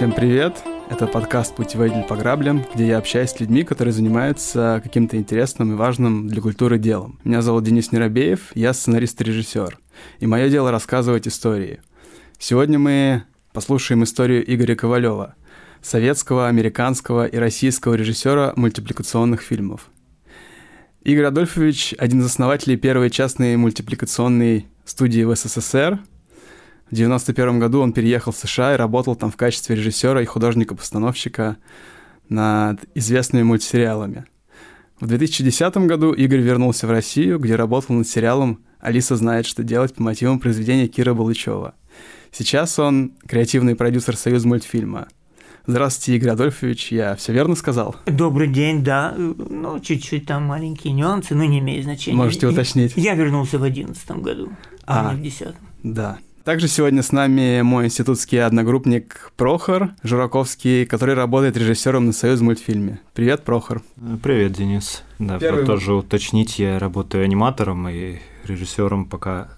Всем привет! Это подкаст «Путеводитель по граблям», где я общаюсь с людьми, которые занимаются каким-то интересным и важным для культуры делом. Меня зовут Денис Неробеев, я сценарист и режиссер. И мое дело рассказывать истории. Сегодня мы послушаем историю Игоря Ковалева, советского, американского и российского режиссера мультипликационных фильмов. Игорь Адольфович – один из основателей первой частной мультипликационной студии в СССР – в 1991 году он переехал в США и работал там в качестве режиссера и художника-постановщика над известными мультсериалами. В 2010 году Игорь вернулся в Россию, где работал над сериалом «Алиса знает, что делать» по мотивам произведения Кира Балычева. Сейчас он креативный продюсер Союз мультфильма. Здравствуйте, Игорь Адольфович, я все верно сказал? Добрый день, да. Ну, чуть-чуть там маленькие нюансы, но не имеет значения. Можете уточнить. Я вернулся в 2011 году, а, а не в 2010. Да, также сегодня с нами мой институтский одногруппник Прохор Жураковский, который работает режиссером на Союз мультфильме. Привет, Прохор. Привет, Денис. Да, Первый... тоже уточнить, я работаю аниматором и режиссером, пока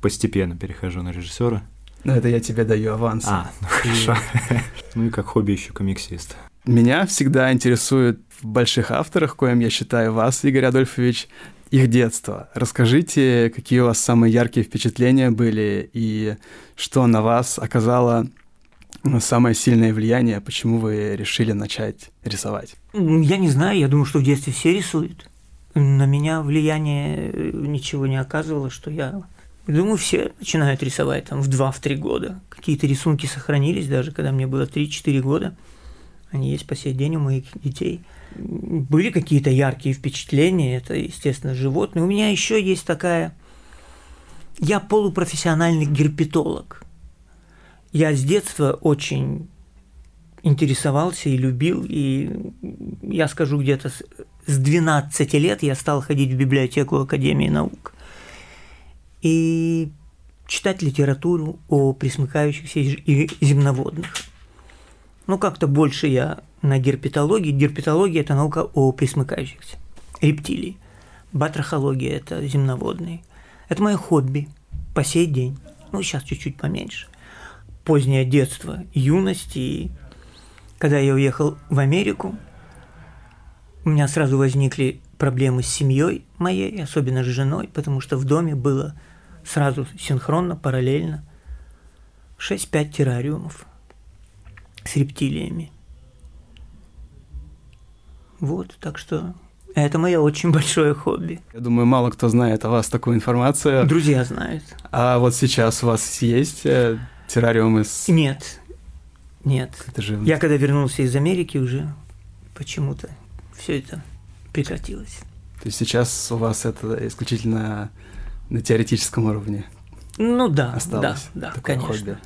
постепенно перехожу на режиссера. Ну, это я тебе даю аванс. А, ну хорошо. Ну и как хобби еще комиксист. Меня всегда интересует в больших авторах, коим я считаю вас, Игорь Адольфович, их детство. Расскажите, какие у вас самые яркие впечатления были и что на вас оказало ну, самое сильное влияние, почему вы решили начать рисовать? Я не знаю, я думаю, что в детстве все рисуют. На меня влияние э, ничего не оказывало, что я... Думаю, все начинают рисовать там в 2-3 года. Какие-то рисунки сохранились даже, когда мне было 3-4 года. Они есть по сей день у моих детей – были какие-то яркие впечатления, это, естественно, животные. У меня еще есть такая... Я полупрофессиональный герпетолог. Я с детства очень интересовался и любил, и я скажу, где-то с 12 лет я стал ходить в библиотеку Академии наук и читать литературу о присмыкающихся и земноводных. Ну, как-то больше я на герпетологии. Герпетология – это наука о присмыкающихся, рептилий. Батрахология – это земноводные. Это мое хобби по сей день. Ну, сейчас чуть-чуть поменьше. Позднее детство, юность. И когда я уехал в Америку, у меня сразу возникли проблемы с семьей моей, особенно с женой, потому что в доме было сразу синхронно, параллельно 6-5 террариумов с рептилиями – вот, так что это мое очень большое хобби. Я думаю, мало кто знает о вас такую информацию. Друзья знают. А вот сейчас у вас есть э, террариумы с... Нет, нет. Это же... Я когда вернулся из Америки уже почему-то все это прекратилось. То есть сейчас у вас это исключительно на теоретическом уровне? Ну да, осталось да, да, конечно. Хобби.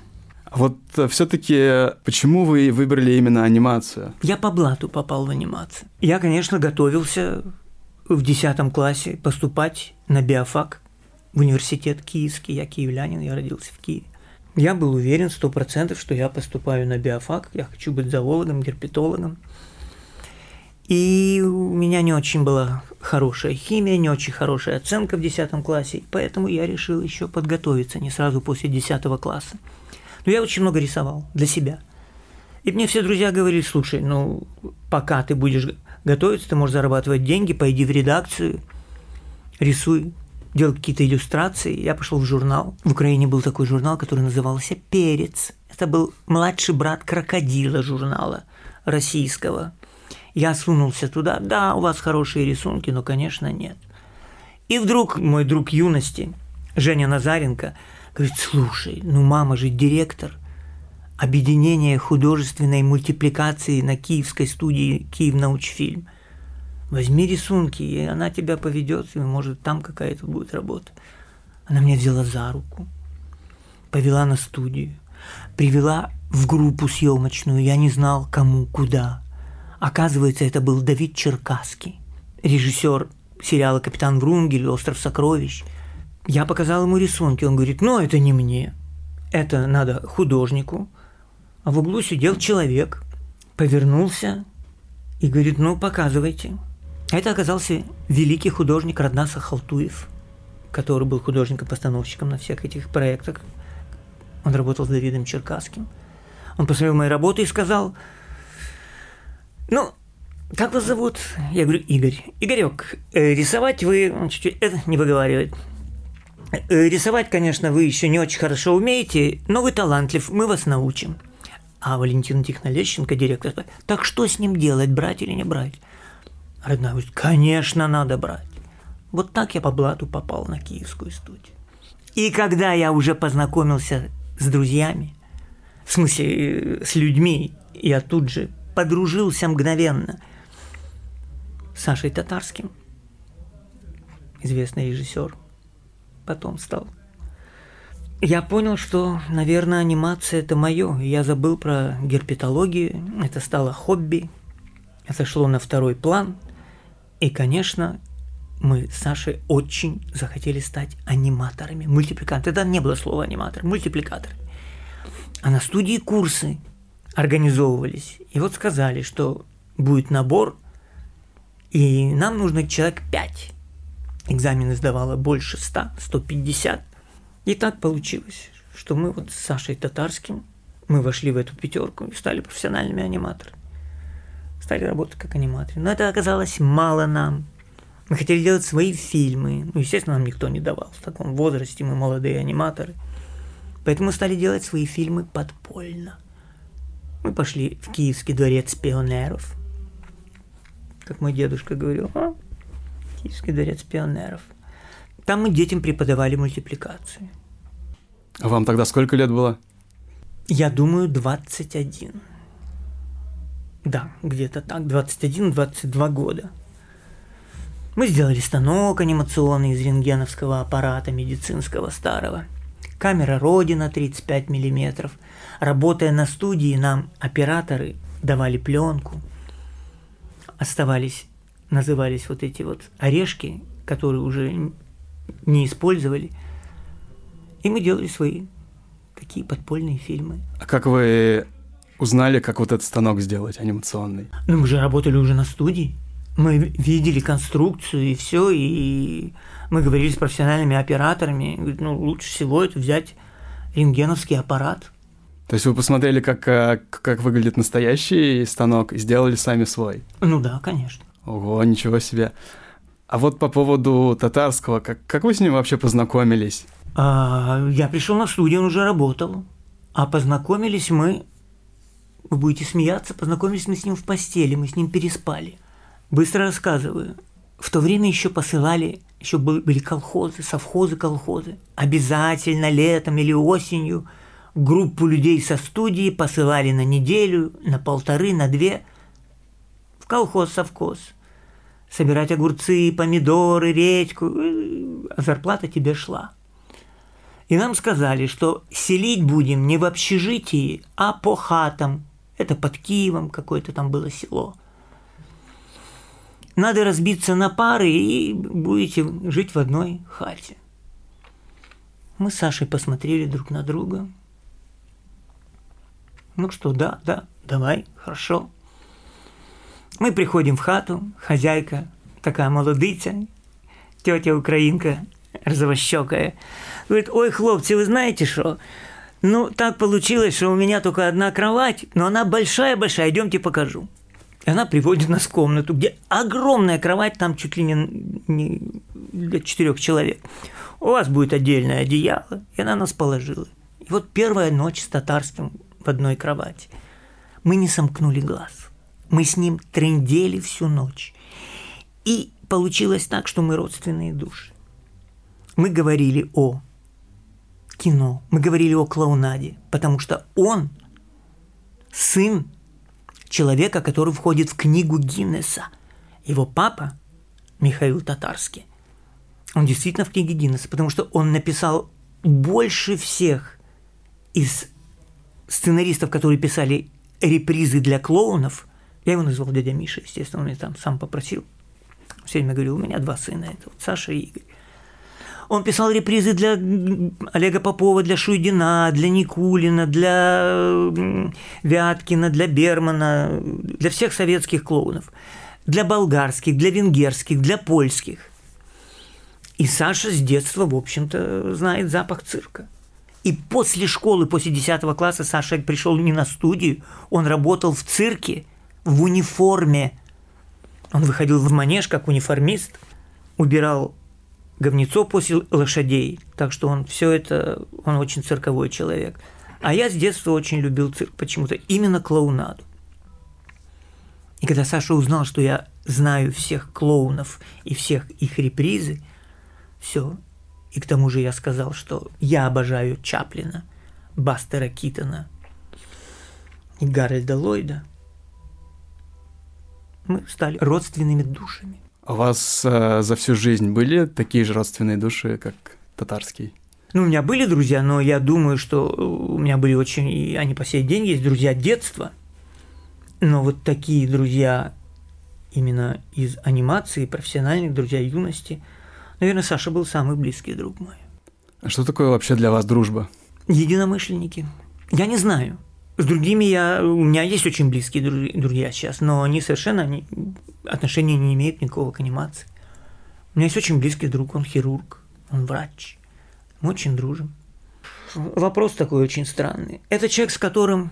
Вот э, все-таки почему вы выбрали именно анимацию? Я по блату попал в анимацию. Я, конечно, готовился в 10 классе поступать на биофак в университет Киевский. Я киевлянин, я родился в Киеве. Я был уверен сто процентов, что я поступаю на биофак, я хочу быть зоологом, герпетологом. И у меня не очень была хорошая химия, не очень хорошая оценка в 10 классе, поэтому я решил еще подготовиться не сразу после 10 класса. Но я очень много рисовал для себя. И мне все друзья говорили, слушай, ну, пока ты будешь готовиться, ты можешь зарабатывать деньги, пойди в редакцию, рисуй, делай какие-то иллюстрации. Я пошел в журнал. В Украине был такой журнал, который назывался «Перец». Это был младший брат крокодила журнала российского. Я сунулся туда. Да, у вас хорошие рисунки, но, конечно, нет. И вдруг мой друг юности, Женя Назаренко – Говорит, слушай, ну мама же директор объединения художественной мультипликации на киевской студии «Киев научфильм». Возьми рисунки, и она тебя поведет, и может там какая-то будет работа. Она меня взяла за руку, повела на студию, привела в группу съемочную, я не знал, кому, куда. Оказывается, это был Давид Черкасский, режиссер сериала «Капитан Врунгель», «Остров сокровищ», я показал ему рисунки, он говорит, ну это не мне, это надо художнику. А в углу сидел человек, повернулся и говорит, ну показывайте. Это оказался великий художник Раднаса Халтуев, который был художником-постановщиком на всех этих проектах. Он работал с Давидом Черкасским. Он посмотрел мои работы и сказал, ну, как вас зовут? Я говорю, Игорь. Игорек, э, рисовать вы... Чуть-чуть это не выговаривает. Э, рисовать, конечно, вы еще не очень хорошо умеете, но вы талантлив, мы вас научим. А Валентина Тихоновна Лещенко, директор, так что с ним делать, брать или не брать? Родная говорит, конечно, надо брать. Вот так я по блату попал на киевскую студию. И когда я уже познакомился с друзьями, в смысле, э, с людьми, я тут же подружился мгновенно с Сашей Татарским, известный режиссер, потом стал. Я понял, что, наверное, анимация – это мое. Я забыл про герпетологию, это стало хобби, это шло на второй план. И, конечно, мы с Сашей очень захотели стать аниматорами, мультипликаторами. Тогда не было слова аниматор, мультипликатор. А на студии курсы организовывались. И вот сказали, что будет набор, и нам нужно человек 5. Экзамены сдавало больше 100, 150. И так получилось, что мы вот с Сашей Татарским, мы вошли в эту пятерку и стали профессиональными аниматорами. Стали работать как аниматоры. Но это оказалось мало нам. Мы хотели делать свои фильмы. Ну, естественно, нам никто не давал. В таком возрасте мы молодые аниматоры. Поэтому стали делать свои фильмы подпольно. Мы пошли в Киевский дворец пионеров. Как мой дедушка говорил, а? Киевский дворец пионеров. Там мы детям преподавали мультипликацию. А вам тогда сколько лет было? Я думаю, 21. Да, где-то так, 21-22 года. Мы сделали станок анимационный из рентгеновского аппарата медицинского старого. Камера Родина 35 миллиметров. Работая на студии, нам операторы давали пленку. Оставались, назывались вот эти вот орешки, которые уже не использовали. И мы делали свои такие подпольные фильмы. А как вы узнали, как вот этот станок сделать анимационный? Ну, мы же работали уже на студии. Мы видели конструкцию и все, и мы говорили с профессиональными операторами. Ну, лучше всего это взять рентгеновский аппарат. То есть вы посмотрели, как, как, как выглядит настоящий станок и сделали сами свой? Ну да, конечно. Ого, ничего себе. А вот по поводу татарского, как, как вы с ним вообще познакомились? А, я пришел на студию, он уже работал. А познакомились мы, вы будете смеяться, познакомились мы с ним в постели, мы с ним переспали. Быстро рассказываю. В то время еще посылали, еще были колхозы, совхозы, колхозы. Обязательно летом или осенью группу людей со студии посылали на неделю, на полторы, на две в колхоз, совхоз. Собирать огурцы, помидоры, редьку, а зарплата тебе шла. И нам сказали, что селить будем не в общежитии, а по хатам. Это под Киевом какое-то там было село – надо разбиться на пары и будете жить в одной хате. Мы с Сашей посмотрели друг на друга. Ну что, да, да, давай, хорошо. Мы приходим в хату, хозяйка, такая молодыця, тетя украинка, розовощекая, говорит, ой, хлопцы, вы знаете что? Ну, так получилось, что у меня только одна кровать, но она большая-большая, идемте покажу. И она приводит нас в комнату, где огромная кровать, там чуть ли не, не для четырех человек. У вас будет отдельное одеяло. И она нас положила. И вот первая ночь с татарским в одной кровати. Мы не сомкнули глаз. Мы с ним трендели всю ночь. И получилось так, что мы родственные души. Мы говорили о кино, мы говорили о клоунаде, потому что он сын человека, который входит в книгу Гиннеса. Его папа, Михаил Татарский, он действительно в книге Гиннеса, потому что он написал больше всех из сценаристов, которые писали репризы для клоунов. Я его назвал дядя Миша, естественно, он меня там сам попросил. Все время говорил, у меня два сына, это вот Саша и Игорь. Он писал репризы для Олега Попова, для Шуйдина, для Никулина, для Вяткина, для Бермана, для всех советских клоунов, для болгарских, для венгерских, для польских. И Саша с детства, в общем-то, знает запах цирка. И после школы, после 10 класса Саша пришел не на студию, он работал в цирке в униформе. Он выходил в манеж как униформист, убирал говнецо после лошадей. Так что он все это, он очень цирковой человек. А я с детства очень любил цирк почему-то, именно клоунаду. И когда Саша узнал, что я знаю всех клоунов и всех их репризы, все. И к тому же я сказал, что я обожаю Чаплина, Бастера Китона и Гарольда Ллойда. Мы стали родственными душами. У вас э, за всю жизнь были такие же родственные души, как татарский? Ну, у меня были друзья, но я думаю, что у меня были очень, и они по сей день есть друзья детства – но вот такие друзья именно из анимации, профессиональных друзья юности, наверное, Саша был самый близкий друг мой. А что такое вообще для вас дружба? Единомышленники. Я не знаю. С другими я... У меня есть очень близкие друзья сейчас, но они совершенно они, отношения не имеют никакого к анимации. У меня есть очень близкий друг, он хирург, он врач. Мы очень дружим. Вопрос такой очень странный. Это человек, с которым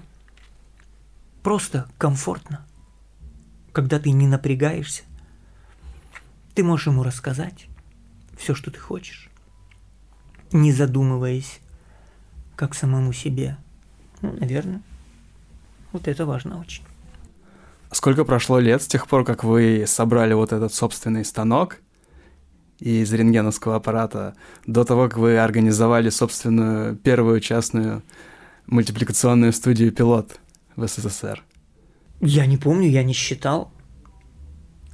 просто комфортно. Когда ты не напрягаешься, ты можешь ему рассказать все, что ты хочешь, не задумываясь, как самому себе. Ну, наверное, вот это важно очень. Сколько прошло лет с тех пор, как вы собрали вот этот собственный станок из рентгеновского аппарата, до того, как вы организовали собственную первую частную мультипликационную студию «Пилот»? в СССР? Я не помню, я не считал.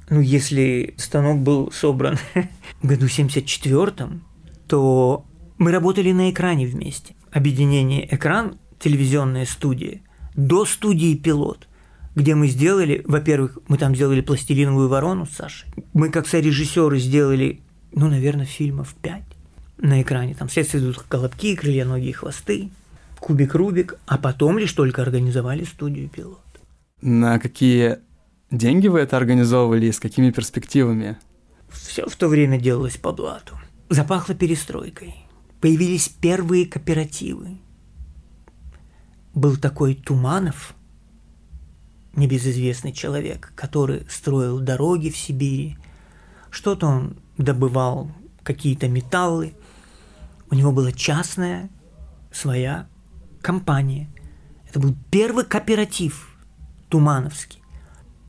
Ну, если станок был собран в году 74-м, то мы работали на экране вместе. Объединение «Экран», телевизионная студия, до студии «Пилот», где мы сделали, во-первых, мы там сделали «Пластилиновую ворону» с Сашей. Мы как сорежиссеры сделали, ну, наверное, фильмов пять на экране. Там следствие идут колобки, крылья, ноги, хвосты кубик Рубик, а потом лишь только организовали студию пилот. На какие деньги вы это организовывали и с какими перспективами? Все в то время делалось по блату. Запахло перестройкой. Появились первые кооперативы. Был такой Туманов, небезызвестный человек, который строил дороги в Сибири. Что-то он добывал, какие-то металлы. У него была частная своя компания. Это был первый кооператив Тумановский.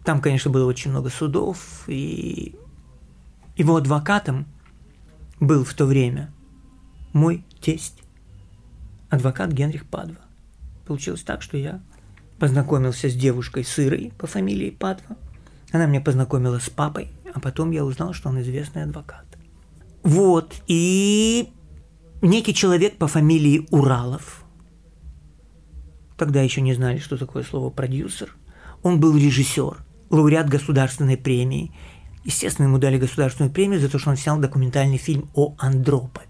Там, конечно, было очень много судов, и его адвокатом был в то время мой тесть, адвокат Генрих Падва. Получилось так, что я познакомился с девушкой Сырой по фамилии Падва. Она меня познакомила с папой, а потом я узнал, что он известный адвокат. Вот, и некий человек по фамилии Уралов – тогда еще не знали, что такое слово продюсер. Он был режиссер, лауреат государственной премии. Естественно, ему дали государственную премию за то, что он снял документальный фильм о Андропове.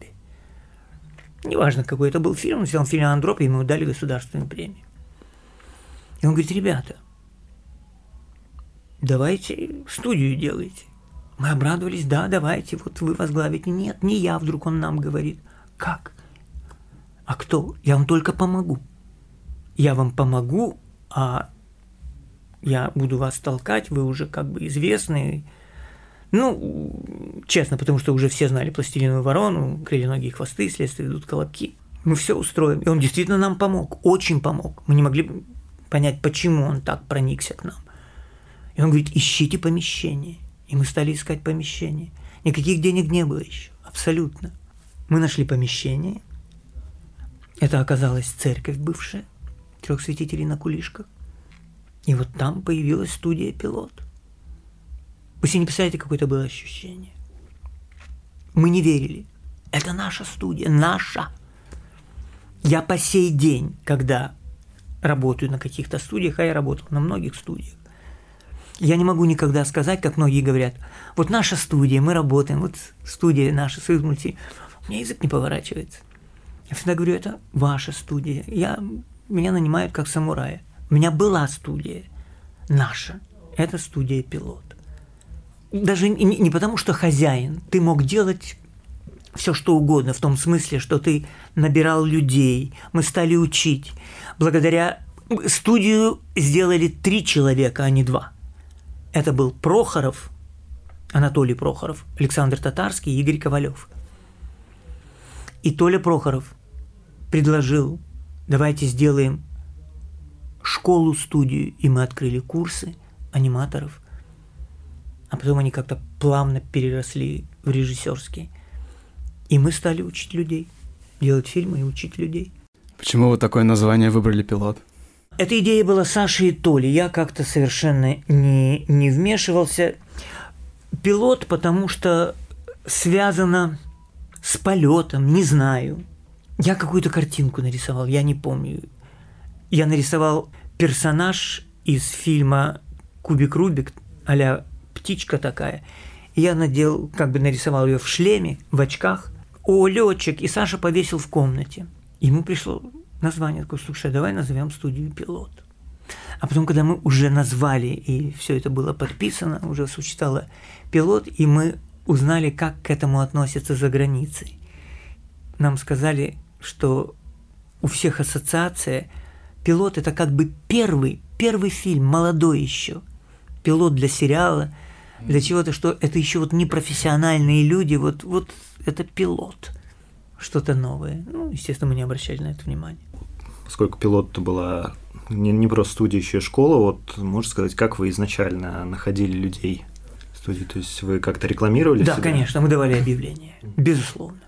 Неважно, какой это был фильм, он снял фильм о Андропове, ему дали государственную премию. И он говорит, ребята, давайте студию делайте. Мы обрадовались, да, давайте, вот вы возглавите. Нет, не я, вдруг он нам говорит. Как? А кто? Я вам только помогу я вам помогу, а я буду вас толкать, вы уже как бы известны. Ну, честно, потому что уже все знали пластилиновую ворону, крылья, хвосты, следствие ведут колобки. Мы все устроим. И он действительно нам помог, очень помог. Мы не могли понять, почему он так проникся к нам. И он говорит, ищите помещение. И мы стали искать помещение. Никаких денег не было еще, абсолютно. Мы нашли помещение. Это оказалась церковь бывшая трех святителей на кулишках. И вот там появилась студия «Пилот». Вы себе не представляете, какое это было ощущение. Мы не верили. Это наша студия, наша. Я по сей день, когда работаю на каких-то студиях, а я работал на многих студиях, я не могу никогда сказать, как многие говорят, вот наша студия, мы работаем, вот студия наша, Союз мульти. У меня язык не поворачивается. Я всегда говорю, это ваша студия. Я меня нанимают как самурая. У меня была студия наша. Это студия пилот. Даже не, не потому, что хозяин. Ты мог делать все что угодно, в том смысле, что ты набирал людей, мы стали учить. Благодаря студию сделали три человека, а не два. Это был Прохоров, Анатолий Прохоров, Александр Татарский и Игорь Ковалев. И Толя Прохоров предложил, давайте сделаем школу-студию, и мы открыли курсы аниматоров, а потом они как-то плавно переросли в режиссерские. И мы стали учить людей, делать фильмы и учить людей. Почему вы такое название выбрали «Пилот»? Эта идея была Саши и Толи. Я как-то совершенно не, не вмешивался. Пилот, потому что связано с полетом, не знаю. Я какую-то картинку нарисовал, я не помню. Я нарисовал персонаж из фильма «Кубик Рубик», а птичка такая. я надел, как бы нарисовал ее в шлеме, в очках. О, летчик! И Саша повесил в комнате. Ему пришло название такое, слушай, давай назовем студию «Пилот». А потом, когда мы уже назвали, и все это было подписано, уже существовало «Пилот», и мы узнали, как к этому относятся за границей. Нам сказали, что у всех ассоциация «Пилот» – это как бы первый, первый фильм, молодой еще. «Пилот» для сериала, для чего-то, что это еще вот непрофессиональные люди, вот, вот это «Пилот» что-то новое. Ну, естественно, мы не обращали на это внимания. Поскольку пилот то была не, не просто студия, еще и школа, вот можно сказать, как вы изначально находили людей в студии? То есть вы как-то рекламировали Да, себя? конечно, мы давали объявления, безусловно.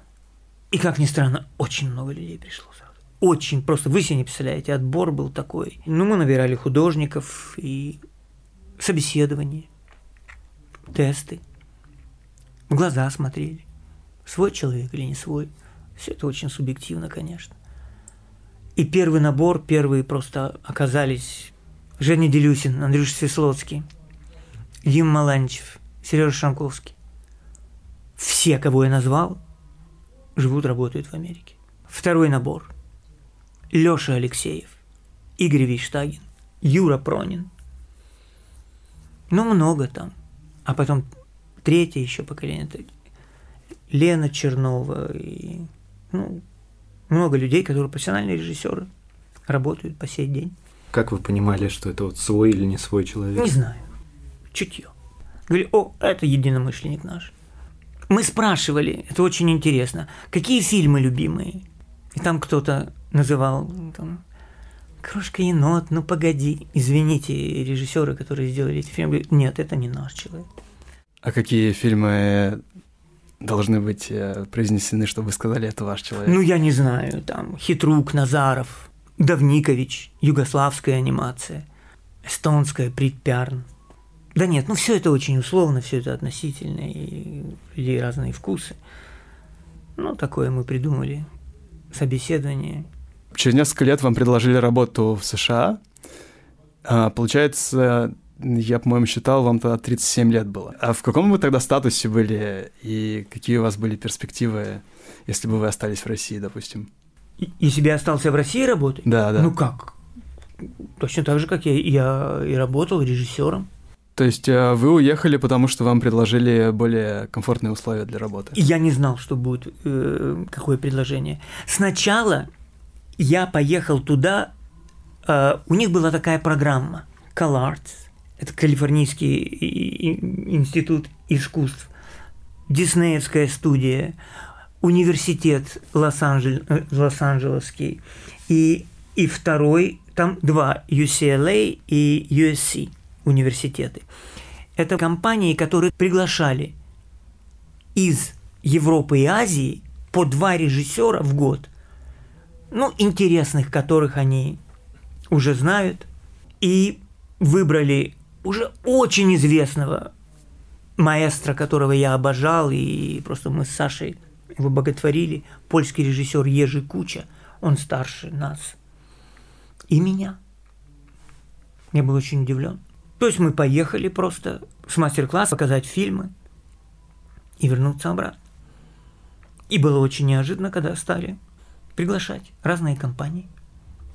И, как ни странно, очень много людей пришло сразу. Очень, просто вы себе не представляете, отбор был такой. Ну, мы набирали художников и собеседование, тесты, в глаза смотрели, свой человек или не свой – все это очень субъективно, конечно. И первый набор, первые просто оказались Женя Делюсин, Андрюша Свесловский, Дим Маланчев, Сережа Шанковский. Все, кого я назвал, живут, работают в Америке. Второй набор. Лёша Алексеев, Игорь Вейштагин, Юра Пронин. Ну, много там. А потом третье еще поколение. Лена Чернова и ну, много людей, которые профессиональные режиссеры, работают по сей день. Как вы понимали, что это вот свой или не свой человек? Не знаю. Чутье. Говорю, о, это единомышленник наш. Мы спрашивали, это очень интересно, какие фильмы любимые? И там кто-то называл там, Крошка енот, ну погоди. Извините, режиссеры, которые сделали эти фильмы, говорят, нет, это не наш человек. А какие фильмы должны быть э, произнесены, чтобы вы сказали, это ваш человек? Ну, я не знаю, там, Хитрук, Назаров, Давникович, югославская анимация, эстонская, Притпярн. Да нет, ну все это очень условно, все это относительно, и у людей разные вкусы. Ну, такое мы придумали, собеседование. Через несколько лет вам предложили работу в США. А, получается, я, по-моему, считал, вам тогда 37 лет было. А в каком вы тогда статусе были и какие у вас были перспективы, если бы вы остались в России, допустим? И себе остался в России работать? Да, да. Ну как? Точно так же, как я, я и работал режиссером. То есть э, вы уехали, потому что вам предложили более комфортные условия для работы? Я не знал, что будет э, какое предложение. Сначала я поехал туда, э, у них была такая программа CalArts, это Калифорнийский институт искусств, Диснеевская студия, университет Лос-Анджелесский. И, и второй, там два, UCLA и USC университеты. Это компании, которые приглашали из Европы и Азии по два режиссера в год, ну, интересных, которых они уже знают, и выбрали уже очень известного маэстро, которого я обожал, и просто мы с Сашей его боготворили, польский режиссер Ежи Куча, он старше нас, и меня. Я был очень удивлен. То есть мы поехали просто с мастер-класс показать фильмы и вернуться обратно. И было очень неожиданно, когда стали приглашать разные компании.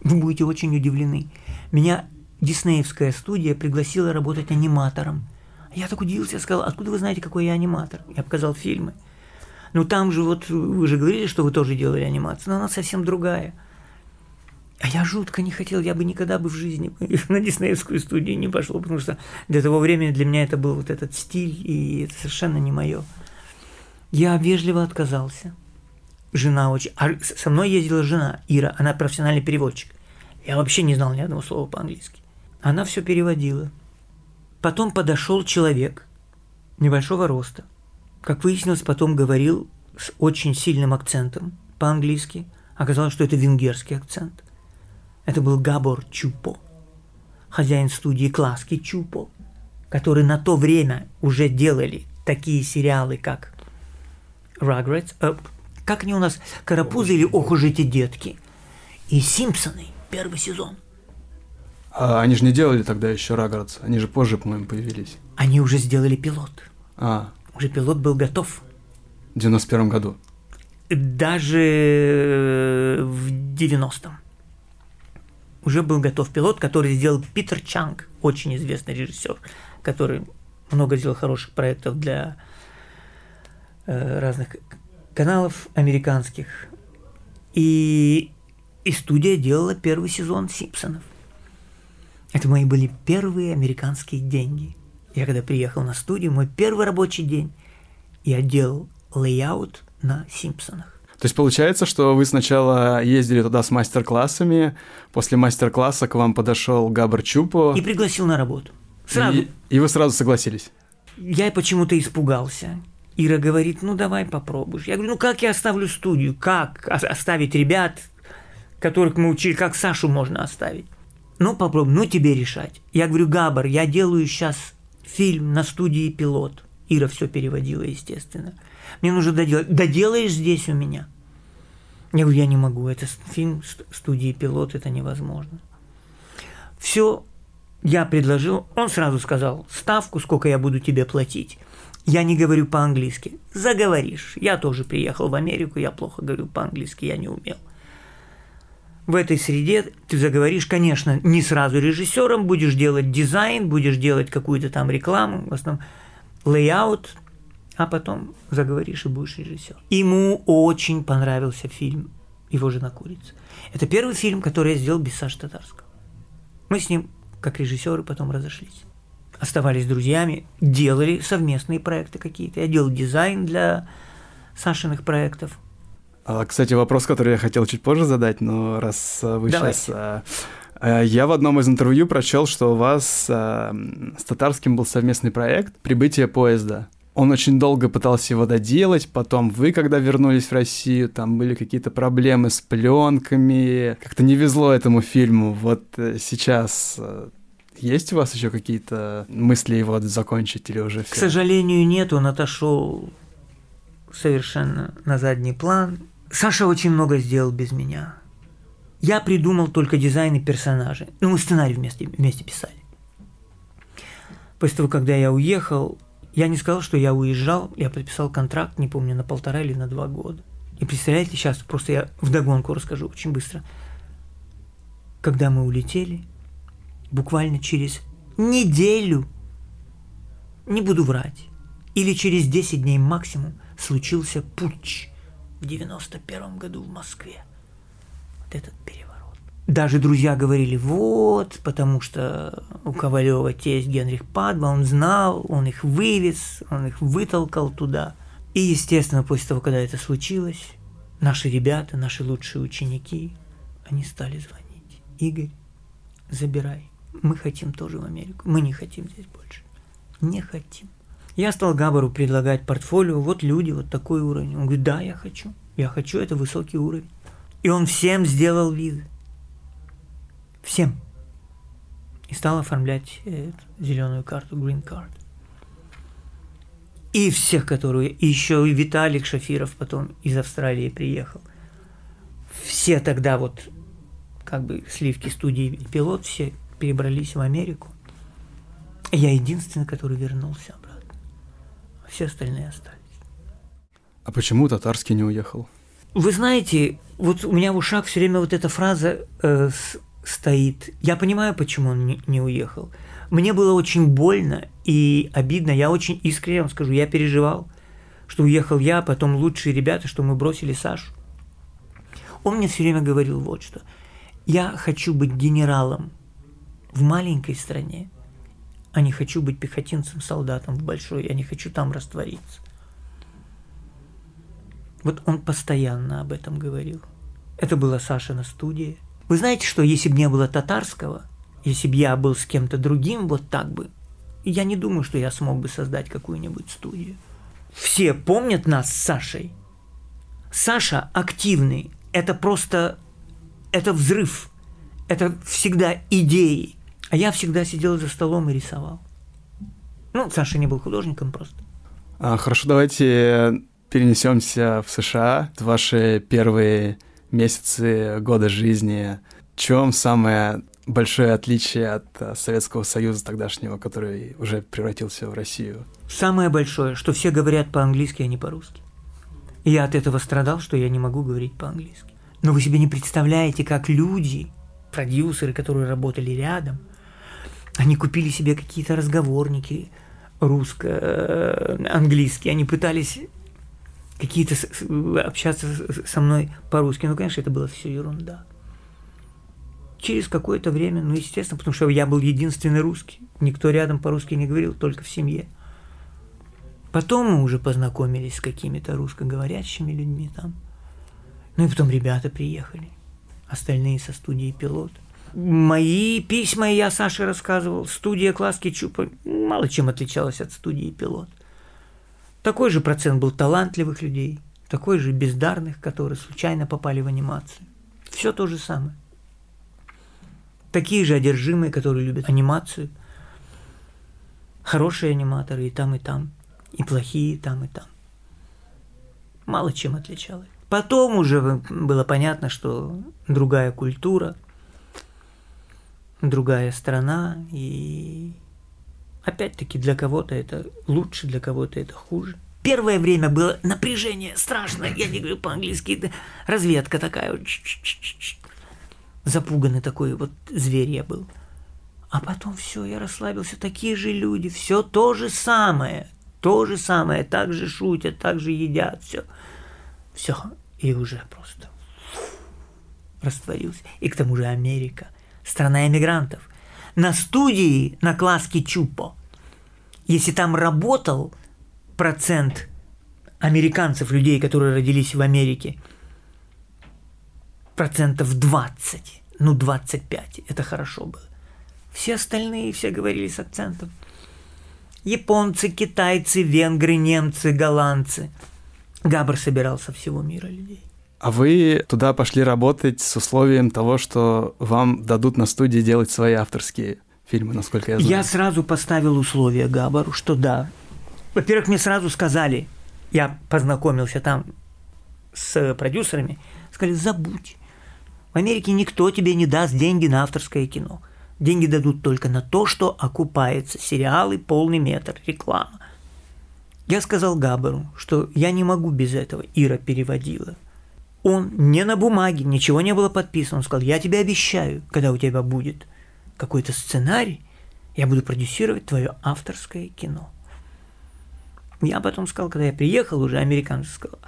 Вы будете очень удивлены. Меня диснеевская студия пригласила работать аниматором. Я так удивился, сказал, откуда вы знаете, какой я аниматор? Я показал фильмы. Ну там же вот, вы же говорили, что вы тоже делали анимацию, но она совсем другая. А я жутко не хотел, я бы никогда бы в жизни на диснеевскую студию не пошел, потому что до того времени для меня это был вот этот стиль, и это совершенно не мое. Я вежливо отказался. Жена очень... А со мной ездила жена, Ира, она профессиональный переводчик. Я вообще не знал ни одного слова по-английски. Она все переводила. Потом подошел человек небольшого роста. Как выяснилось, потом говорил с очень сильным акцентом по-английски. Оказалось, что это венгерский акцент. Это был Габор Чупо, хозяин студии Класки Чупо, который на то время уже делали такие сериалы, как Rugrats, как они у нас, Карапузы или Ох уж эти детки, и Симпсоны, первый сезон. А они же не делали тогда еще Раградс, они же позже, по-моему, появились. Они уже сделали пилот. А, Уже пилот был готов. в 91 году. Даже э, в 90-м. Уже был готов пилот, который сделал Питер Чанг, очень известный режиссер, который много сделал хороших проектов для э, разных каналов американских. И, и студия делала первый сезон Симпсонов. Это мои были первые американские деньги. Я когда приехал на студию, мой первый рабочий день, я делал layout на Симпсонах. То есть получается, что вы сначала ездили туда с мастер-классами, после мастер-класса к вам подошел Габр Чупо, И пригласил на работу. Сразу. и, и вы сразу согласились. Я почему-то испугался. Ира говорит, ну давай попробуешь. Я говорю, ну как я оставлю студию? Как ос- оставить ребят, которых мы учили, как Сашу можно оставить? Ну попробуй, ну тебе решать. Я говорю, Габар, я делаю сейчас фильм на студии «Пилот». Ира все переводила, естественно. Мне нужно доделать. Доделаешь здесь у меня? Я говорю, я не могу, это фильм ст- студии «Пилот», это невозможно. Все, я предложил, он сразу сказал, ставку, сколько я буду тебе платить. Я не говорю по-английски. Заговоришь. Я тоже приехал в Америку, я плохо говорю по-английски, я не умел. В этой среде ты заговоришь, конечно, не сразу режиссером, будешь делать дизайн, будешь делать какую-то там рекламу, в основном layout, а потом заговоришь и будешь режиссер. Ему очень понравился фильм «Его жена курица». Это первый фильм, который я сделал без Саши Татарского. Мы с ним, как режиссеры, потом разошлись. Оставались друзьями, делали совместные проекты какие-то. Я делал дизайн для Сашиных проектов. А, Кстати, вопрос, который я хотел чуть позже задать, но раз а, вы Давайте. сейчас... Я в одном из интервью прочел, что у вас с Татарским был совместный проект «Прибытие поезда». Он очень долго пытался его доделать, потом вы, когда вернулись в Россию, там были какие-то проблемы с пленками, как-то не везло этому фильму. Вот э, сейчас э, есть у вас еще какие-то мысли его закончить или уже К все? сожалению, нет, он отошел совершенно на задний план. Саша очень много сделал без меня. Я придумал только дизайны персонажей. Ну, мы сценарий вместе, вместе писали. После того, когда я уехал, я не сказал, что я уезжал, я подписал контракт, не помню, на полтора или на два года. И представляете, сейчас просто я вдогонку расскажу очень быстро. Когда мы улетели, буквально через неделю, не буду врать, или через 10 дней максимум, случился путч в 91 году в Москве. Вот этот переворот. Даже друзья говорили, вот, потому что у Ковалева тесть Генрих Падба, он знал, он их вывез, он их вытолкал туда. И, естественно, после того, когда это случилось, наши ребята, наши лучшие ученики, они стали звонить. Игорь, забирай. Мы хотим тоже в Америку. Мы не хотим здесь больше. Не хотим. Я стал Габару предлагать портфолио, вот люди, вот такой уровень. Он говорит, да, я хочу. Я хочу, это высокий уровень. И он всем сделал визы. Всем. И стал оформлять зеленую карту, green card. И всех, которые... И еще и Виталик Шафиров потом из Австралии приехал. Все тогда вот как бы сливки студии пилот, все перебрались в Америку. Я единственный, который вернулся обратно. Все остальные остались. А почему Татарский не уехал? Вы знаете, вот у меня в ушах все время вот эта фраза э, с- стоит. Я понимаю, почему он не, не уехал. Мне было очень больно и обидно. Я очень искренне вам скажу, я переживал, что уехал я, а потом лучшие ребята, что мы бросили Сашу. Он мне все время говорил вот что. Я хочу быть генералом в маленькой стране, а не хочу быть пехотинцем, солдатом в большой, я не хочу там раствориться. Вот он постоянно об этом говорил. Это была Саша на студии. Вы знаете, что если бы не было татарского, если бы я был с кем-то другим, вот так бы, я не думаю, что я смог бы создать какую-нибудь студию. Все помнят нас с Сашей. Саша активный. Это просто... Это взрыв. Это всегда идеи. А я всегда сидел за столом и рисовал. Ну, Саша не был художником просто. А, хорошо, давайте перенесемся в США. Ваши первые месяцы года жизни. В чем самое большое отличие от а, Советского Союза тогдашнего, который уже превратился в Россию? Самое большое, что все говорят по-английски, а не по-русски. Я от этого страдал, что я не могу говорить по-английски. Но вы себе не представляете, как люди, продюсеры, которые работали рядом, они купили себе какие-то разговорники русско-английские, они пытались какие-то общаться со мной по-русски. Ну, конечно, это была все ерунда. Через какое-то время, ну, естественно, потому что я был единственный русский. Никто рядом по-русски не говорил, только в семье. Потом мы уже познакомились с какими-то русскоговорящими людьми там. Ну и потом ребята приехали, остальные со студии «Пилот». Мои письма я Саше рассказывал. Студия Класски Чупа мало чем отличалась от студии «Пилот». Такой же процент был талантливых людей, такой же бездарных, которые случайно попали в анимацию. Все то же самое. Такие же одержимые, которые любят анимацию. Хорошие аниматоры и там, и там. И плохие и там, и там. Мало чем отличалось. Потом уже было понятно, что другая культура, другая страна, и опять-таки для кого-то это лучше, для кого-то это хуже. Первое время было напряжение страшное, я не говорю по-английски, разведка такая, запуганный такой вот зверь я был. А потом все, я расслабился, такие же люди, все то же самое, то же самое, так же шутят, так же едят, все. Все, и уже просто растворился. И к тому же Америка, страна эмигрантов. На студии на класске Чупо, если там работал процент американцев, людей, которые родились в Америке, процентов 20, ну 25, это хорошо было. Все остальные все говорили с акцентом. Японцы, китайцы, венгры, немцы, голландцы. Габр собирал со всего мира людей. А вы туда пошли работать с условием того, что вам дадут на студии делать свои авторские фильмы, насколько я знаю. Я сразу поставил условие Габару, что да. Во-первых, мне сразу сказали, я познакомился там с продюсерами, сказали, забудь. В Америке никто тебе не даст деньги на авторское кино. Деньги дадут только на то, что окупается. Сериалы, полный метр, реклама. Я сказал Габару, что я не могу без этого. Ира переводила. Он не на бумаге, ничего не было подписано. Он сказал, я тебе обещаю, когда у тебя будет какой-то сценарий, я буду продюсировать твое авторское кино. Я потом сказал, когда я приехал, уже американцы сказал,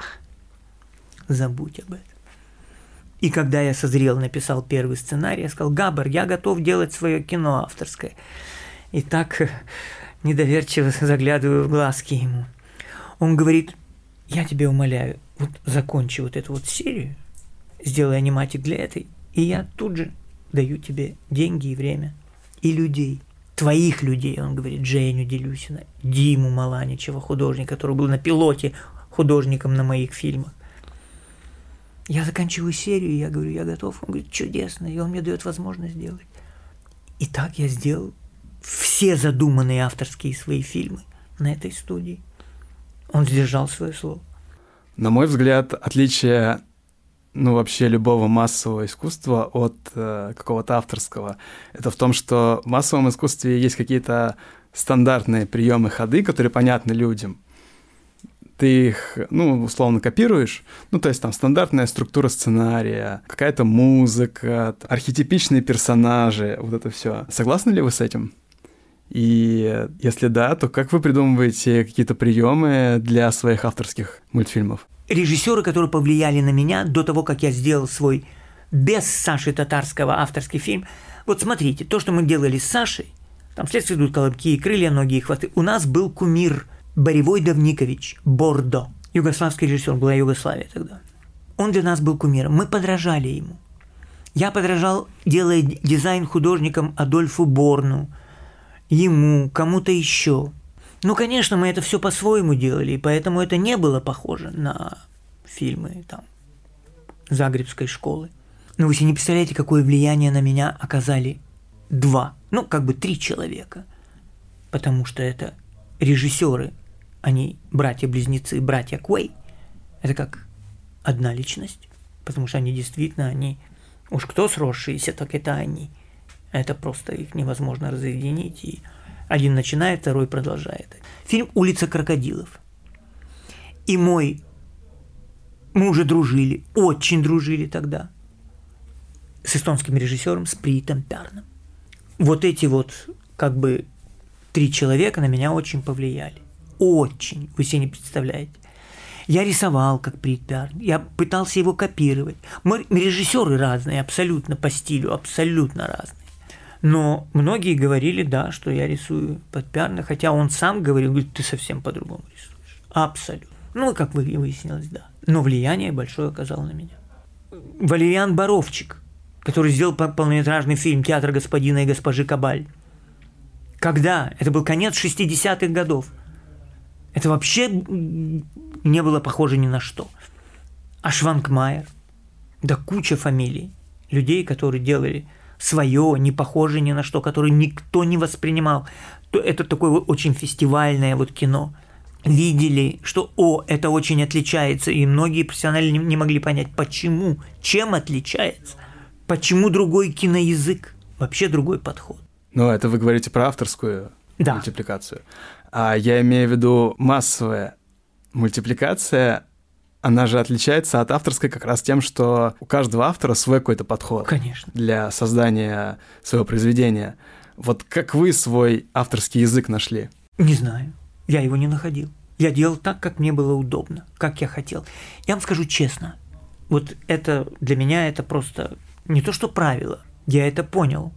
забудь об этом. И когда я созрел, написал первый сценарий, я сказал, Габар, я готов делать свое кино авторское. И так недоверчиво заглядываю в глазки ему. Он говорит, я тебя умоляю, вот закончи вот эту вот серию, сделай аниматик для этой, и я тут же даю тебе деньги и время, и людей, твоих людей, он говорит, Женю Делюсина, Диму Маланичева, художника, который был на пилоте художником на моих фильмах. Я заканчиваю серию, я говорю, я готов. Он говорит, чудесно, и он мне дает возможность сделать. И так я сделал все задуманные авторские свои фильмы на этой студии. Он сдержал свое слово. На мой взгляд, отличие ну, вообще любого массового искусства от э, какого-то авторского, это в том, что в массовом искусстве есть какие-то стандартные приемы ходы, которые понятны людям ты их, ну, условно копируешь, ну, то есть там стандартная структура сценария, какая-то музыка, архетипичные персонажи, вот это все. Согласны ли вы с этим? И если да, то как вы придумываете какие-то приемы для своих авторских мультфильмов? Режиссеры, которые повлияли на меня до того, как я сделал свой без Саши Татарского авторский фильм. Вот смотрите, то, что мы делали с Сашей, там следствие идут колобки, крылья, ноги и хвоты. У нас был кумир Боревой Давникович, Бордо. Югославский режиссер, была Югославия тогда. Он для нас был кумиром. Мы подражали ему. Я подражал, делая дизайн художникам Адольфу Борну, ему, кому-то еще. Ну, конечно, мы это все по-своему делали, и поэтому это не было похоже на фильмы там Загребской школы. Но вы себе не представляете, какое влияние на меня оказали два, ну, как бы три человека. Потому что это режиссеры, они братья-близнецы, братья Куэй. Это как одна личность, потому что они действительно, они, уж кто сросшиеся, так это они. Это просто их невозможно разъединить, и один начинает, второй продолжает. Фильм «Улица крокодилов». И мой... Мы уже дружили, очень дружили тогда с эстонским режиссером Спритом Пярном. Вот эти вот как бы три человека на меня очень повлияли. Очень, вы себе не представляете. Я рисовал как Прит Пярн, я пытался его копировать. Мы режиссеры разные, абсолютно по стилю, абсолютно разные. Но многие говорили, да, что я рисую под Пярна, хотя он сам говорил, говорит, ты совсем по-другому рисуешь. Абсолютно. Ну, как выяснилось, да. Но влияние большое оказало на меня. Валериан Боровчик, который сделал полнометражный фильм «Театр господина и госпожи Кабаль». Когда? Это был конец 60-х годов. Это вообще не было похоже ни на что. А Шванкмайер, да куча фамилий, людей, которые делали свое, не похожее ни на что, которое никто не воспринимал. Это такое вот очень фестивальное вот кино. Видели, что, о, это очень отличается, и многие профессионалы не, не могли понять, почему, чем отличается, почему другой киноязык, вообще другой подход. Ну, это вы говорите про авторскую да. мультипликацию. А я имею в виду массовая мультипликация, она же отличается от авторской как раз тем, что у каждого автора свой какой-то подход Конечно. для создания своего произведения. Вот как вы свой авторский язык нашли? Не знаю. Я его не находил. Я делал так, как мне было удобно, как я хотел. Я вам скажу честно, вот это для меня это просто не то что правило, я это понял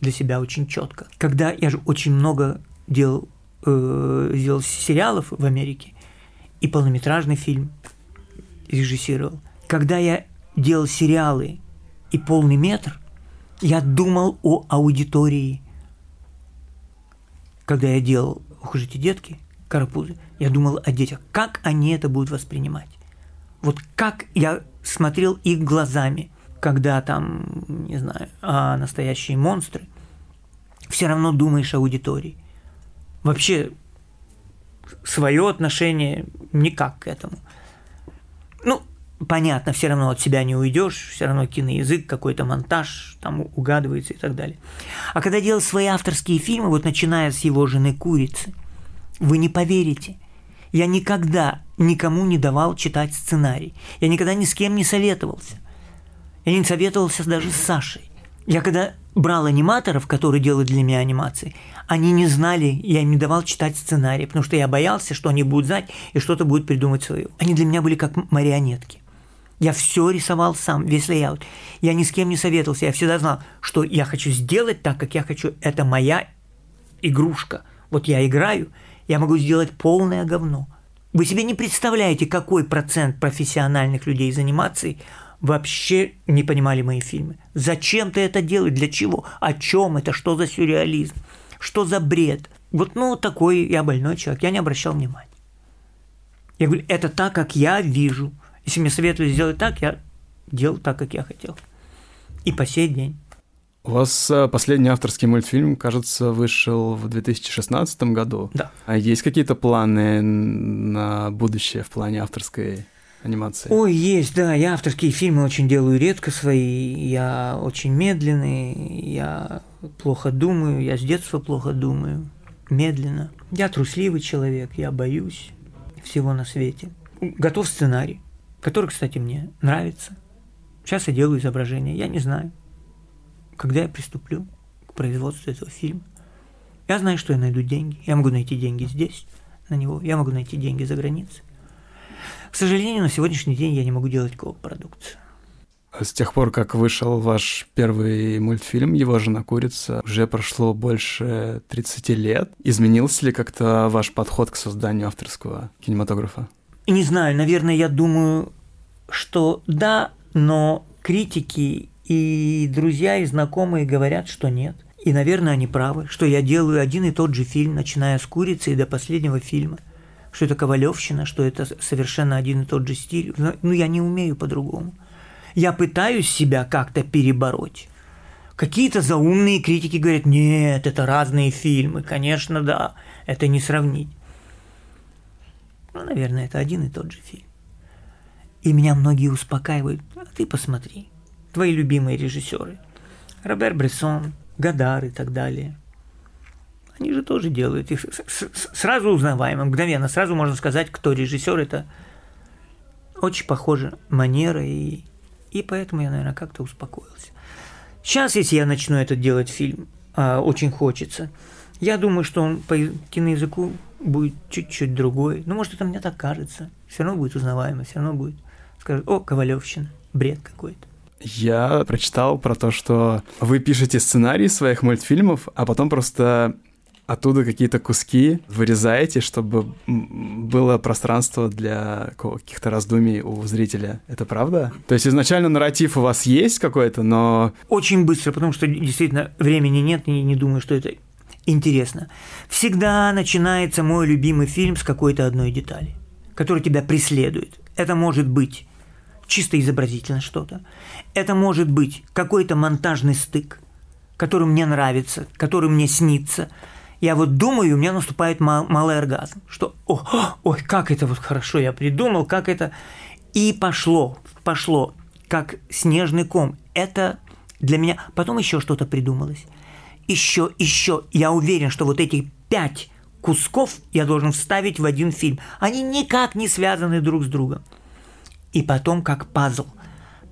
для себя очень четко. Когда я же очень много делал, э, делал сериалов в Америке и полнометражный фильм, режиссировал. Когда я делал сериалы и полный метр, я думал о аудитории. Когда я делал «Ох уж эти детки», «Карапузы», я думал о детях. Как они это будут воспринимать? Вот как я смотрел их глазами, когда там, не знаю, а настоящие монстры, все равно думаешь о аудитории. Вообще, свое отношение никак к этому. Понятно, все равно от себя не уйдешь, все равно киноязык, какой-то монтаж там угадывается и так далее. А когда делал свои авторские фильмы, вот начиная с его жены Курицы, вы не поверите, я никогда никому не давал читать сценарий. Я никогда ни с кем не советовался. Я не советовался даже с Сашей. Я когда брал аниматоров, которые делают для меня анимации, они не знали, я им не давал читать сценарий, потому что я боялся, что они будут знать и что-то будут придумать свое. Они для меня были как марионетки. Я все рисовал сам, весь layout. Я ни с кем не советовался. Я всегда знал, что я хочу сделать так, как я хочу. Это моя игрушка. Вот я играю, я могу сделать полное говно. Вы себе не представляете, какой процент профессиональных людей из анимации вообще не понимали мои фильмы. Зачем ты это делаешь? Для чего? О чем это? Что за сюрреализм? Что за бред? Вот, ну, такой я больной человек, я не обращал внимания. Я говорю, это так, как я вижу. Если мне советуют сделать так, я делал так, как я хотел. И по сей день. У вас э, последний авторский мультфильм, кажется, вышел в 2016 году. Да. А есть какие-то планы на будущее в плане авторской анимации? Ой, есть, да. Я авторские фильмы очень делаю редко свои. Я очень медленный, я плохо думаю, я с детства плохо думаю, медленно. Я трусливый человек, я боюсь всего на свете. Готов сценарий, который, кстати, мне нравится. Сейчас я делаю изображение, я не знаю, когда я приступлю к производству этого фильма. Я знаю, что я найду деньги. Я могу найти деньги здесь, на него. Я могу найти деньги за границей. К сожалению, на сегодняшний день я не могу делать коп-продукцию. С тех пор, как вышел ваш первый мультфильм «Его жена курица», уже прошло больше 30 лет. Изменился ли как-то ваш подход к созданию авторского кинематографа? Не знаю, наверное, я думаю, что да, но критики и друзья, и знакомые говорят, что нет. И, наверное, они правы, что я делаю один и тот же фильм, начиная с «Курицы» и до последнего фильма. Что это Ковалевщина, что это совершенно один и тот же стиль. Ну, я не умею по-другому. Я пытаюсь себя как-то перебороть. Какие-то заумные критики говорят, нет, это разные фильмы. Конечно, да, это не сравнить. Ну, наверное, это один и тот же фильм. И меня многие успокаивают. А ты посмотри. Твои любимые режиссеры. Робер Брессон, Гадар и так далее. Они же тоже делают их сразу узнаваемо, мгновенно. Сразу можно сказать, кто режиссер. Это очень похоже манера и и поэтому я, наверное, как-то успокоился. Сейчас, если я начну это делать фильм, а, очень хочется, я думаю, что он по киноязыку будет чуть-чуть другой. Ну, может, это мне так кажется. Все равно будет узнаваемо, все равно будет. Скажут, о, Ковалевщина, бред какой-то. Я прочитал про то, что вы пишете сценарии своих мультфильмов, а потом просто оттуда какие-то куски вырезаете, чтобы было пространство для каких-то раздумий у зрителя. Это правда? То есть изначально нарратив у вас есть какой-то, но... Очень быстро, потому что действительно времени нет, и не думаю, что это интересно. Всегда начинается мой любимый фильм с какой-то одной детали, которая тебя преследует. Это может быть чисто изобразительно что-то. Это может быть какой-то монтажный стык, который мне нравится, который мне снится – я вот думаю, у меня наступает мал- малый оргазм, что о, ой, как это вот хорошо я придумал, как это... И пошло, пошло, как снежный ком. Это для меня... Потом еще что-то придумалось. Еще, еще. Я уверен, что вот эти пять кусков я должен вставить в один фильм. Они никак не связаны друг с другом. И потом, как пазл,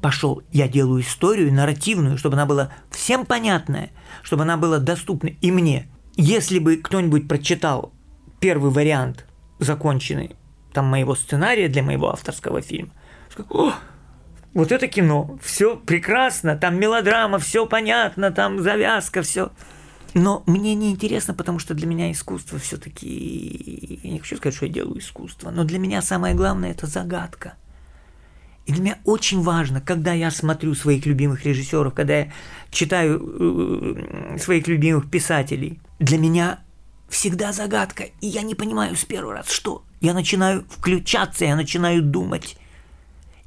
пошел, я делаю историю нарративную, чтобы она была всем понятная, чтобы она была доступна и мне, если бы кто-нибудь прочитал первый вариант законченный там моего сценария для моего авторского фильма, сказал, вот это кино, все прекрасно, там мелодрама, все понятно, там завязка, все. Но мне не интересно, потому что для меня искусство все-таки, я не хочу сказать, что я делаю искусство, но для меня самое главное это загадка – и для меня очень важно, когда я смотрю своих любимых режиссеров, когда я читаю э, своих любимых писателей, для меня всегда загадка, и я не понимаю с первого раза, что. Я начинаю включаться, я начинаю думать.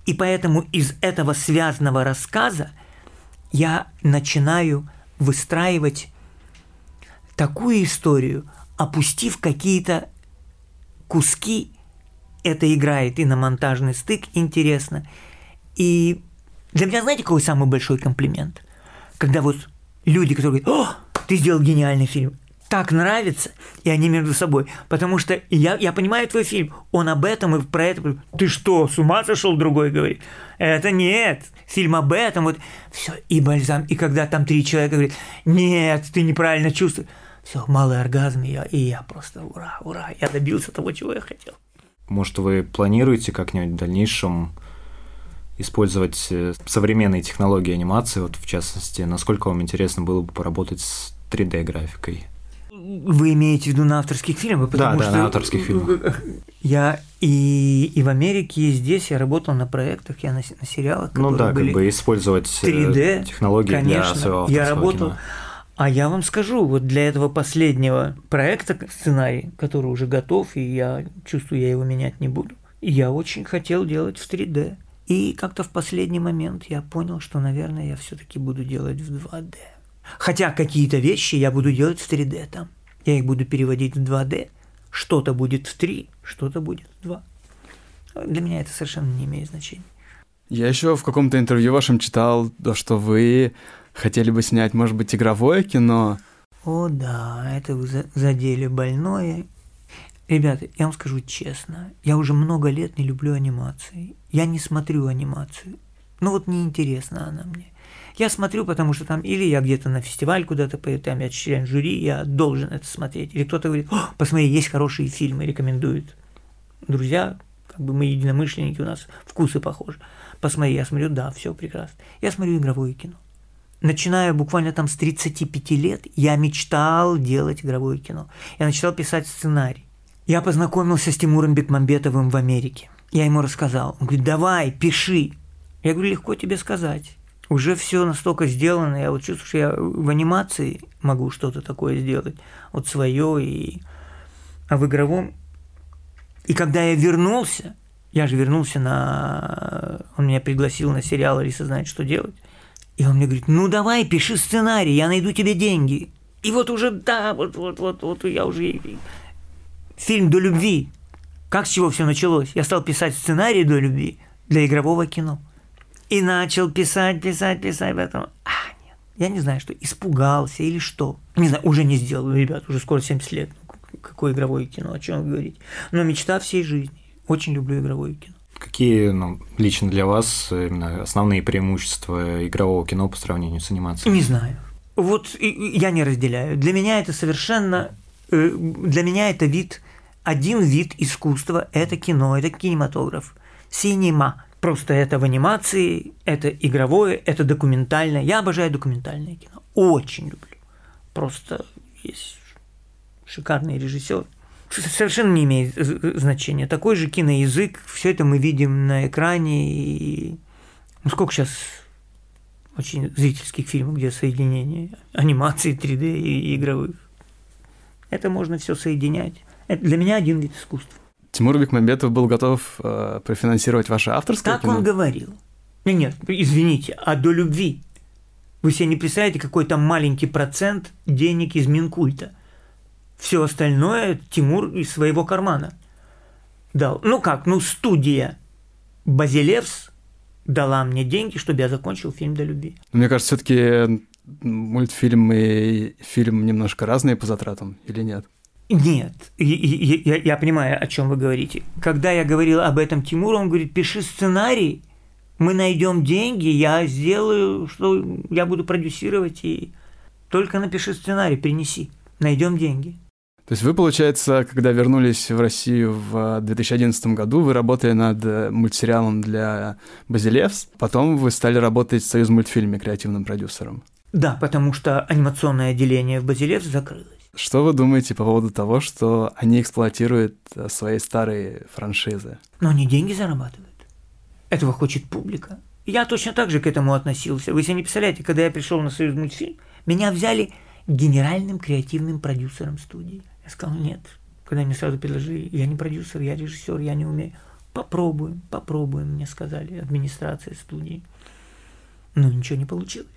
И поэтому из этого связанного рассказа я начинаю выстраивать такую историю, опустив какие-то куски это играет и на монтажный стык интересно. И для меня, знаете, какой самый большой комплимент? Когда вот люди, которые говорят, о, ты сделал гениальный фильм, так нравится, и они между собой. Потому что я, я понимаю твой фильм, он об этом и про это. Ты что, с ума сошел, другой говорит? Это нет, фильм об этом, вот все, и бальзам. И когда там три человека говорят, нет, ты неправильно чувствуешь. Все, малый оргазм, и я, и я просто ура, ура, я добился того, чего я хотел. Может, вы планируете как-нибудь в дальнейшем использовать э, современные технологии анимации, вот в частности, насколько вам интересно было бы поработать с 3D-графикой? Вы имеете в виду на авторских фильмах? Потому да, да, что на авторских фильмах. Я и, и в Америке, и здесь я работал на проектах, я на, на сериалах, Ну да, были как бы использовать 3D, э, технологии конечно, для своего Я работал, кино. А я вам скажу, вот для этого последнего проекта сценарий, который уже готов, и я чувствую, я его менять не буду, я очень хотел делать в 3D. И как-то в последний момент я понял, что, наверное, я все-таки буду делать в 2D. Хотя какие-то вещи я буду делать в 3D там. Я их буду переводить в 2D. Что-то будет в 3, что-то будет в 2. Для меня это совершенно не имеет значения. Я еще в каком-то интервью вашем читал, то, что вы Хотели бы снять, может быть, игровое кино? О, да, это вы задели больное. Ребята, я вам скажу честно, я уже много лет не люблю анимации. Я не смотрю анимацию. Ну вот неинтересна она мне. Я смотрю, потому что там или я где-то на фестиваль куда-то поеду, там я член жюри, я должен это смотреть. Или кто-то говорит, О, посмотри, есть хорошие фильмы, рекомендуют. Друзья, как бы мы единомышленники, у нас вкусы похожи. Посмотри, я смотрю, да, все прекрасно. Я смотрю игровое кино. Начиная буквально там с 35 лет, я мечтал делать игровое кино. Я начал писать сценарий. Я познакомился с Тимуром Бекмамбетовым в Америке. Я ему рассказал. Он говорит, давай, пиши. Я говорю, легко тебе сказать. Уже все настолько сделано, я вот чувствую, что я в анимации могу что-то такое сделать, вот свое и... А в игровом... И когда я вернулся, я же вернулся на... Он меня пригласил на сериал «Алиса знает, что делать». И он мне говорит, ну давай, пиши сценарий, я найду тебе деньги. И вот уже, да, вот, вот, вот, вот я уже... Фильм «До любви». Как с чего все началось? Я стал писать сценарий «До любви» для игрового кино. И начал писать, писать, писать, потом, а, нет, я не знаю, что, испугался или что. Не знаю, уже не сделал, ребят, уже скоро 70 лет. Какое игровое кино, о чем вы говорите? Но мечта всей жизни. Очень люблю игровое кино. Какие ну, лично для вас именно основные преимущества игрового кино по сравнению с анимацией? Не знаю. Вот я не разделяю. Для меня это совершенно... Э, для меня это вид... Один вид искусства – это кино, это кинематограф. Синема. Просто это в анимации, это игровое, это документальное. Я обожаю документальное кино. Очень люблю. Просто есть шикарный режиссер. Совершенно не имеет значения. Такой же киноязык, все это мы видим на экране. И... Ну, сколько сейчас очень зрительских фильмов, где соединение анимации 3D и игровых. Это можно все соединять. Это для меня один вид искусства. Тимур Бекмамбетов был готов э, профинансировать ваше авторское так кино? он говорил. Нет, нет, извините, а до любви? Вы себе не представляете, какой там маленький процент денег из Минкульта. Все остальное Тимур из своего кармана дал. Ну как, ну студия Базилевс дала мне деньги, чтобы я закончил фильм «До любви». Мне кажется, все таки мультфильм и фильм немножко разные по затратам или нет? Нет, я, я, понимаю, о чем вы говорите. Когда я говорил об этом Тимуру, он говорит, пиши сценарий, мы найдем деньги, я сделаю, что я буду продюсировать, и только напиши сценарий, принеси, найдем деньги. То есть вы, получается, когда вернулись в Россию в 2011 году, вы работали над э, мультсериалом для Базилевс, потом вы стали работать в Союз мультфильме креативным продюсером. Да, потому что анимационное отделение в Базилевс закрылось. Что вы думаете по поводу того, что они эксплуатируют э, свои старые франшизы? Но они деньги зарабатывают. Этого хочет публика. Я точно так же к этому относился. Вы себе не представляете, когда я пришел на Союз мультфильм, меня взяли генеральным креативным продюсером студии. Я сказал, нет. Когда мне сразу предложили, я не продюсер, я режиссер, я не умею. Попробуем, попробуем, мне сказали, администрация студии. Но ничего не получилось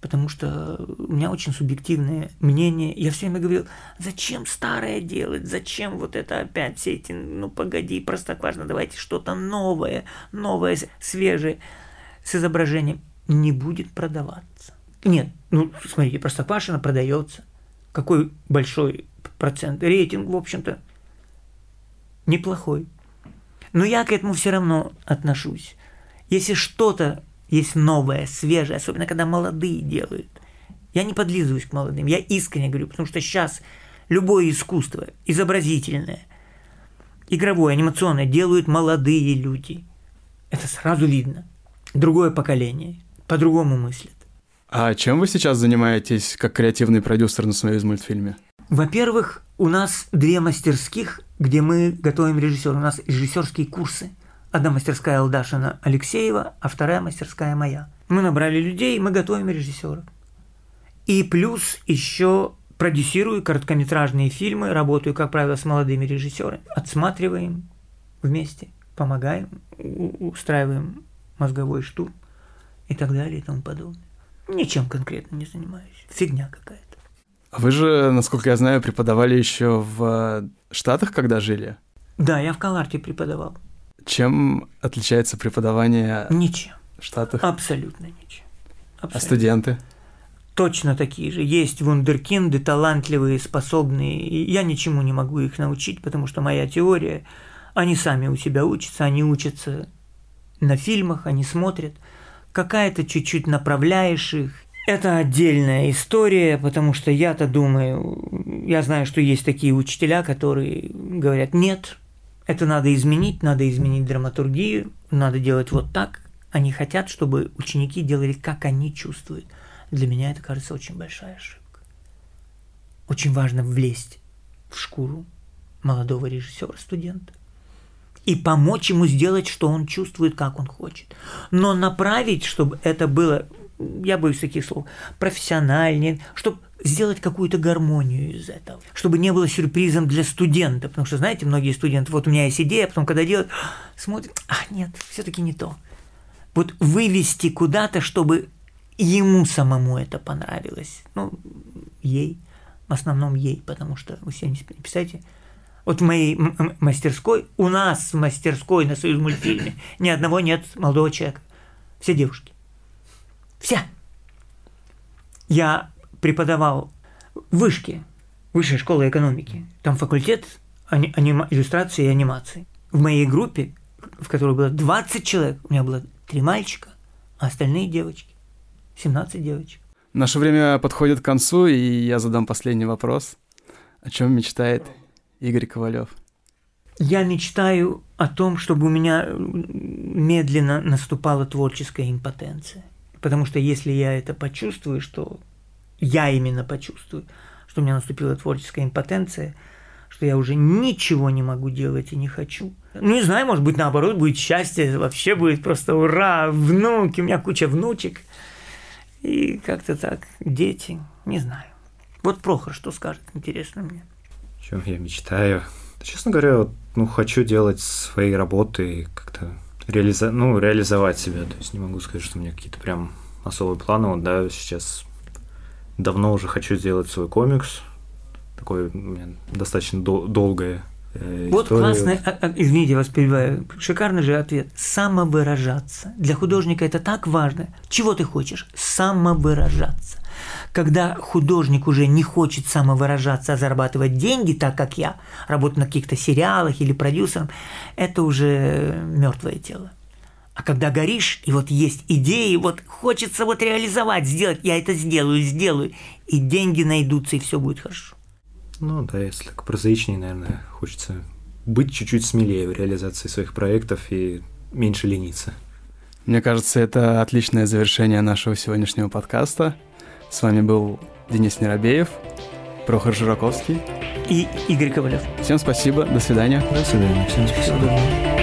потому что у меня очень субъективное мнение. Я все время говорил, зачем старое делать, зачем вот это опять все эти, ну погоди, простоквашно, давайте что-то новое, новое, свежее, с изображением. Не будет продаваться. Нет, ну смотрите, простоквашино продается. Какой большой процент? Рейтинг, в общем-то, неплохой. Но я к этому все равно отношусь. Если что-то есть новое, свежее, особенно когда молодые делают. Я не подлизываюсь к молодым, я искренне говорю, потому что сейчас любое искусство, изобразительное, игровое, анимационное, делают молодые люди. Это сразу видно. Другое поколение, по-другому мыслят. А чем вы сейчас занимаетесь как креативный продюсер на Союз мультфильме? Во-первых, у нас две мастерских, где мы готовим режиссера. У нас режиссерские курсы – Одна мастерская Алдашина Алексеева, а вторая мастерская моя. Мы набрали людей, мы готовим режиссера. И плюс еще продюсирую короткометражные фильмы, работаю, как правило, с молодыми режиссерами. Отсматриваем вместе, помогаем, устраиваем мозговой штурм и так далее и тому подобное. Ничем конкретно не занимаюсь. Фигня какая-то. Вы же, насколько я знаю, преподавали еще в Штатах, когда жили? Да, я в Каларте преподавал. Чем отличается преподавание ничем. в Штатах? Абсолютно ничем. Абсолютно. А студенты? Точно такие же. Есть вундеркинды, талантливые, способные. И я ничему не могу их научить, потому что моя теория, они сами у себя учатся, они учатся на фильмах, они смотрят. какая-то чуть-чуть направляешь их. Это отдельная история, потому что я-то думаю, я знаю, что есть такие учителя, которые говорят, нет, это надо изменить, надо изменить драматургию, надо делать вот так. Они хотят, чтобы ученики делали, как они чувствуют. Для меня это кажется очень большая ошибка. Очень важно влезть в шкуру молодого режиссера, студента и помочь ему сделать, что он чувствует, как он хочет. Но направить, чтобы это было, я боюсь таких слов, профессиональнее, чтобы сделать какую-то гармонию из этого, чтобы не было сюрпризом для студента, потому что, знаете, многие студенты, вот у меня есть идея, а потом, когда делают, смотрят, а, нет, все-таки не то. Вот вывести куда-то, чтобы ему самому это понравилось. Ну, ей, в основном ей, потому что вы себе не писайте, вот в моей мастерской, у нас в мастерской на Союз мультфильме ни одного нет молодого человека. Все девушки. Вся. Я преподавал в Вышке, Высшей школы экономики. Там факультет анима- иллюстрации и анимации. В моей группе, в которой было 20 человек, у меня было три мальчика, а остальные девочки. 17 девочек. Наше время подходит к концу, и я задам последний вопрос. О чем мечтает Игорь Ковалев? Я мечтаю о том, чтобы у меня медленно наступала творческая импотенция. Потому что если я это почувствую, что я именно почувствую, что у меня наступила творческая импотенция, что я уже ничего не могу делать и не хочу. Ну, не знаю, может быть, наоборот, будет счастье, вообще будет просто ура, внуки, у меня куча внучек. И как-то так, дети, не знаю. Вот Прохор что скажет, интересно мне чем я мечтаю. Честно говоря, вот, ну, хочу делать свои работы и как-то реализа... ну, реализовать себя. То есть не могу сказать, что у меня какие-то прям особые планы. Вот, да, сейчас давно уже хочу сделать свой комикс. Такое у меня достаточно дол- долгое э, вот классный, а, а, извините, вас перебиваю, шикарный же ответ. Самовыражаться. Для художника это так важно. Чего ты хочешь? Самовыражаться когда художник уже не хочет самовыражаться, а зарабатывать деньги, так как я, работаю на каких-то сериалах или продюсером, это уже мертвое тело. А когда горишь, и вот есть идеи, вот хочется вот реализовать, сделать, я это сделаю, сделаю, и деньги найдутся, и все будет хорошо. Ну да, если так прозаичнее, наверное, хочется быть чуть-чуть смелее в реализации своих проектов и меньше лениться. Мне кажется, это отличное завершение нашего сегодняшнего подкаста. С вами был Денис Неробеев, Прохор Жураковский и Игорь Ковалев. Всем спасибо, до свидания. До свидания, всем спасибо.